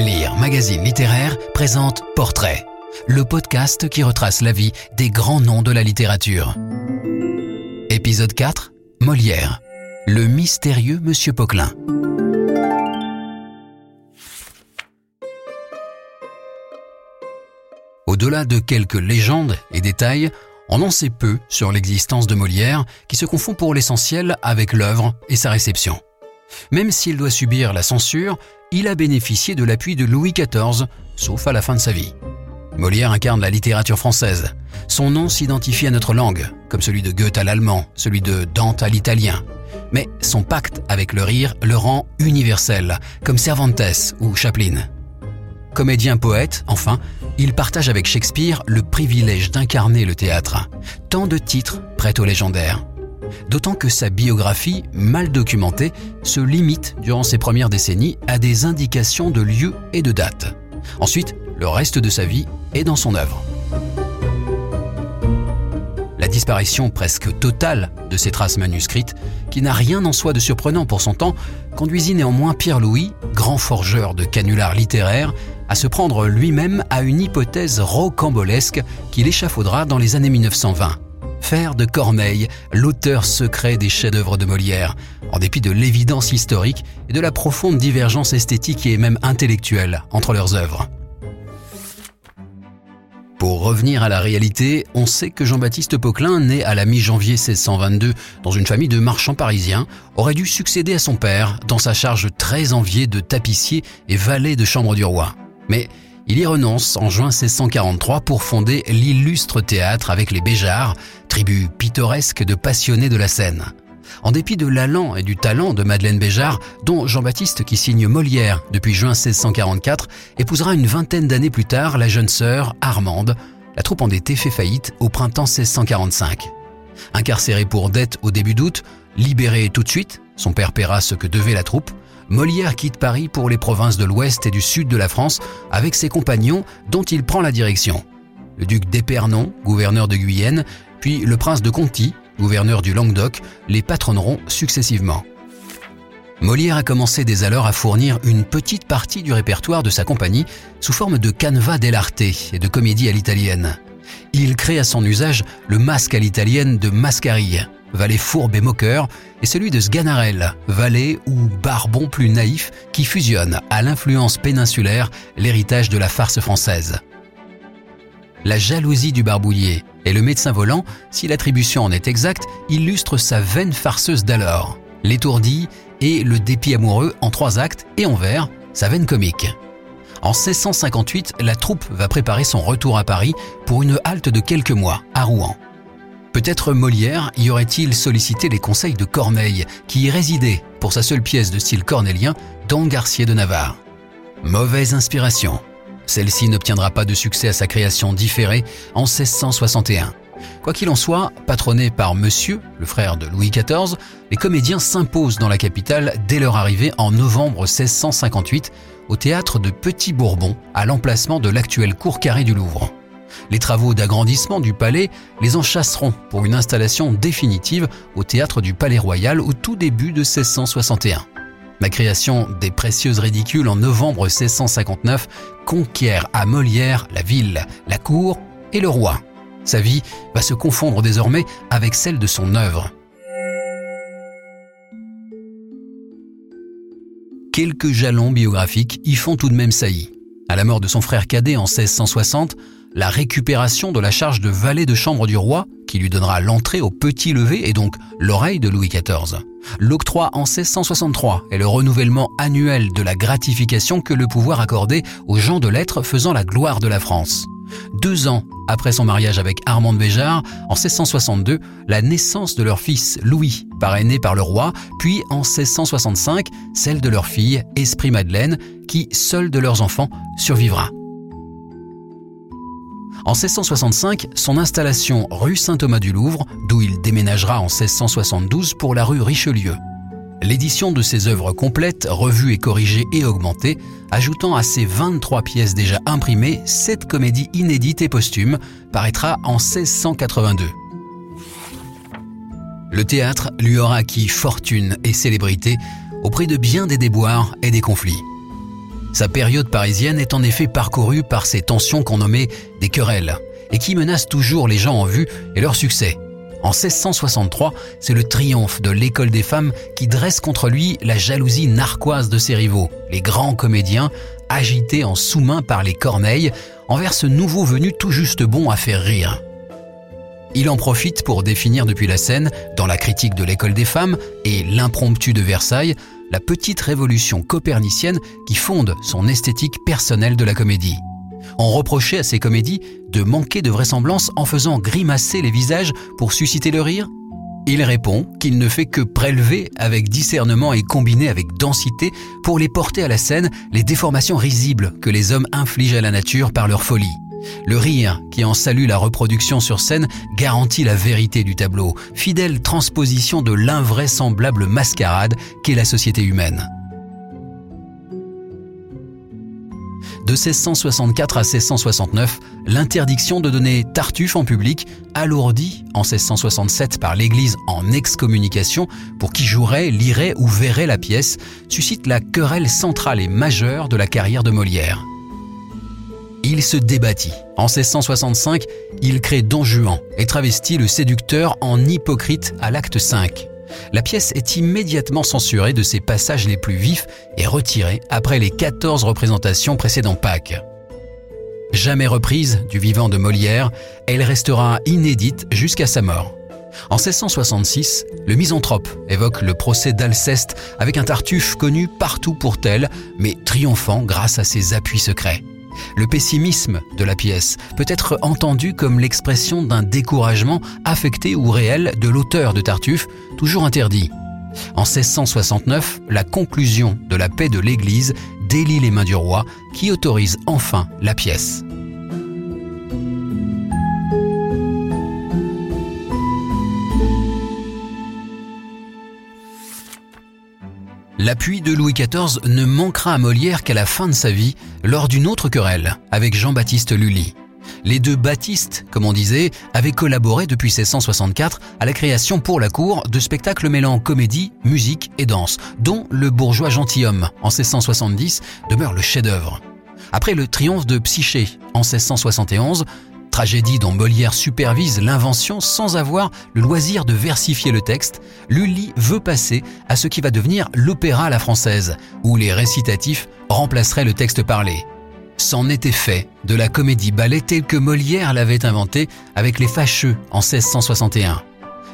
Lire Magazine littéraire présente Portrait, le podcast qui retrace la vie des grands noms de la littérature. Épisode 4 Molière, le mystérieux Monsieur Poquelin. Au-delà de quelques légendes et détails, on en sait peu sur l'existence de Molière, qui se confond pour l'essentiel avec l'œuvre et sa réception. Même s'il doit subir la censure, il a bénéficié de l'appui de Louis XIV, sauf à la fin de sa vie. Molière incarne la littérature française. Son nom s'identifie à notre langue, comme celui de Goethe à l'allemand, celui de Dante à l'italien. Mais son pacte avec le rire le rend universel, comme Cervantes ou Chaplin. Comédien poète, enfin, il partage avec Shakespeare le privilège d'incarner le théâtre. Tant de titres prêtent au légendaire. D'autant que sa biographie, mal documentée, se limite durant ses premières décennies à des indications de lieux et de dates. Ensuite, le reste de sa vie est dans son œuvre. La disparition presque totale de ces traces manuscrites, qui n'a rien en soi de surprenant pour son temps, conduisit néanmoins Pierre Louis, grand forgeur de canulars littéraires, à se prendre lui-même à une hypothèse rocambolesque qu'il échafaudera dans les années 1920 faire de Corneille l'auteur secret des chefs-d'œuvre de Molière, en dépit de l'évidence historique et de la profonde divergence esthétique et même intellectuelle entre leurs œuvres. Pour revenir à la réalité, on sait que Jean-Baptiste Poquelin, né à la mi-janvier 1622 dans une famille de marchands parisiens, aurait dû succéder à son père dans sa charge très enviée de tapissier et valet de chambre du roi. Mais il y renonce en juin 1643 pour fonder l'illustre théâtre avec les Béjards, tribu pittoresque de passionnés de la scène. En dépit de l'allant et du talent de Madeleine Béjart, dont Jean-Baptiste, qui signe Molière depuis juin 1644, épousera une vingtaine d'années plus tard la jeune sœur Armande, la troupe endettée fait faillite au printemps 1645. Incarcéré pour dette au début d'août, libéré tout de suite, son père paiera ce que devait la troupe, Molière quitte Paris pour les provinces de l'ouest et du sud de la France avec ses compagnons dont il prend la direction. Le duc d'Épernon, gouverneur de Guyenne, puis le prince de Conti, gouverneur du Languedoc, les patronneront successivement. Molière a commencé dès alors à fournir une petite partie du répertoire de sa compagnie sous forme de canevas dell'arte et de comédie à l'italienne. Il crée à son usage le masque à l'italienne de Mascari, valet fourbe et moqueur, et celui de Sganarelle, valet ou barbon plus naïf qui fusionne à l'influence péninsulaire l'héritage de la farce française. La jalousie du barbouillé et le médecin volant, si l'attribution en est exacte, illustre sa veine farceuse d'alors, l'étourdi et le dépit amoureux en trois actes et en vers, sa veine comique. En 1658, la troupe va préparer son retour à Paris pour une halte de quelques mois à Rouen. Peut-être Molière y aurait-il sollicité les conseils de Corneille, qui y résidait pour sa seule pièce de style cornélien, Don Garcier de Navarre. Mauvaise inspiration. Celle-ci n'obtiendra pas de succès à sa création différée en 1661. Quoi qu'il en soit, patronné par Monsieur, le frère de Louis XIV, les comédiens s'imposent dans la capitale dès leur arrivée en novembre 1658 au théâtre de Petit Bourbon, à l'emplacement de l'actuelle cour carrée du Louvre. Les travaux d'agrandissement du palais les enchasseront pour une installation définitive au théâtre du Palais Royal au tout début de 1661. La création des Précieuses Ridicules en novembre 1659 conquiert à Molière la ville, la cour et le roi. Sa vie va se confondre désormais avec celle de son œuvre. Quelques jalons biographiques y font tout de même saillie. À la mort de son frère cadet en 1660, la récupération de la charge de valet de chambre du roi, qui lui donnera l'entrée au petit lever et donc l'oreille de Louis XIV l'octroi en 1663 et le renouvellement annuel de la gratification que le pouvoir accordait aux gens de lettres faisant la gloire de la France. Deux ans après son mariage avec Armande Béjart, en 1662, la naissance de leur fils Louis, parrainé par le roi, puis en 1665, celle de leur fille Esprit Madeleine, qui, seule de leurs enfants, survivra. En 1665, son installation rue Saint-Thomas-du-Louvre, d'où il déménagera en 1672 pour la rue Richelieu. L'édition de ses œuvres complètes, revues et corrigées et augmentées, ajoutant à ses 23 pièces déjà imprimées 7 comédies inédites et posthumes, paraîtra en 1682. Le théâtre lui aura acquis fortune et célébrité au prix de bien des déboires et des conflits. Sa période parisienne est en effet parcourue par ces tensions qu'on nommait des querelles et qui menacent toujours les gens en vue et leur succès. En 1663, c'est le triomphe de l'école des femmes qui dresse contre lui la jalousie narquoise de ses rivaux, les grands comédiens, agités en sous-main par les corneilles, envers ce nouveau venu tout juste bon à faire rire. Il en profite pour définir depuis la scène, dans la critique de l'école des femmes et l'impromptu de Versailles, la petite révolution copernicienne qui fonde son esthétique personnelle de la comédie. On reprochait à ces comédies de manquer de vraisemblance en faisant grimacer les visages pour susciter le rire Il répond qu'il ne fait que prélever avec discernement et combiner avec densité pour les porter à la scène les déformations risibles que les hommes infligent à la nature par leur folie. Le rire qui en salue la reproduction sur scène garantit la vérité du tableau, fidèle transposition de l'invraisemblable mascarade qu'est la société humaine. De 1664 à 1669, l'interdiction de donner Tartuffe en public, alourdie en 1667 par l'Église en excommunication pour qui jouerait, lirait ou verrait la pièce, suscite la querelle centrale et majeure de la carrière de Molière. Il se débattit. En 1665, il crée Don Juan et travestit le séducteur en hypocrite à l'acte 5. La pièce est immédiatement censurée de ses passages les plus vifs et retirée après les 14 représentations précédant Pâques. Jamais reprise du vivant de Molière, elle restera inédite jusqu'à sa mort. En 1666, le misanthrope évoque le procès d'Alceste avec un Tartuffe connu partout pour tel, mais triomphant grâce à ses appuis secrets. Le pessimisme de la pièce peut être entendu comme l'expression d'un découragement affecté ou réel de l'auteur de Tartuffe, toujours interdit. En 1669, la conclusion de la paix de l'Église délie les mains du roi, qui autorise enfin la pièce. L'appui de Louis XIV ne manquera à Molière qu'à la fin de sa vie, lors d'une autre querelle avec Jean-Baptiste Lully. Les deux Baptistes, comme on disait, avaient collaboré depuis 1664 à la création pour la cour de spectacles mêlant comédie, musique et danse, dont Le bourgeois gentilhomme en 1670 demeure le chef-d'œuvre. Après le triomphe de Psyché en 1671, tragédie dont Molière supervise l'invention sans avoir le loisir de versifier le texte, Lully veut passer à ce qui va devenir l'opéra à la française, où les récitatifs remplaceraient le texte parlé. C'en était fait de la comédie ballet telle que Molière l'avait inventée avec Les Fâcheux en 1661.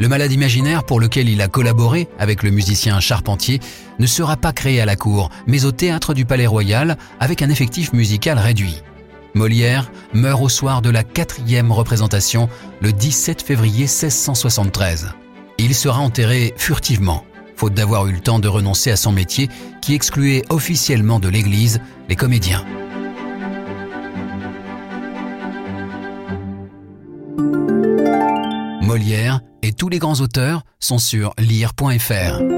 Le malade imaginaire pour lequel il a collaboré avec le musicien Charpentier ne sera pas créé à la cour, mais au théâtre du Palais Royal avec un effectif musical réduit. Molière meurt au soir de la quatrième représentation, le 17 février 1673. Il sera enterré furtivement, faute d'avoir eu le temps de renoncer à son métier qui excluait officiellement de l'Église les comédiens. Molière et tous les grands auteurs sont sur lire.fr.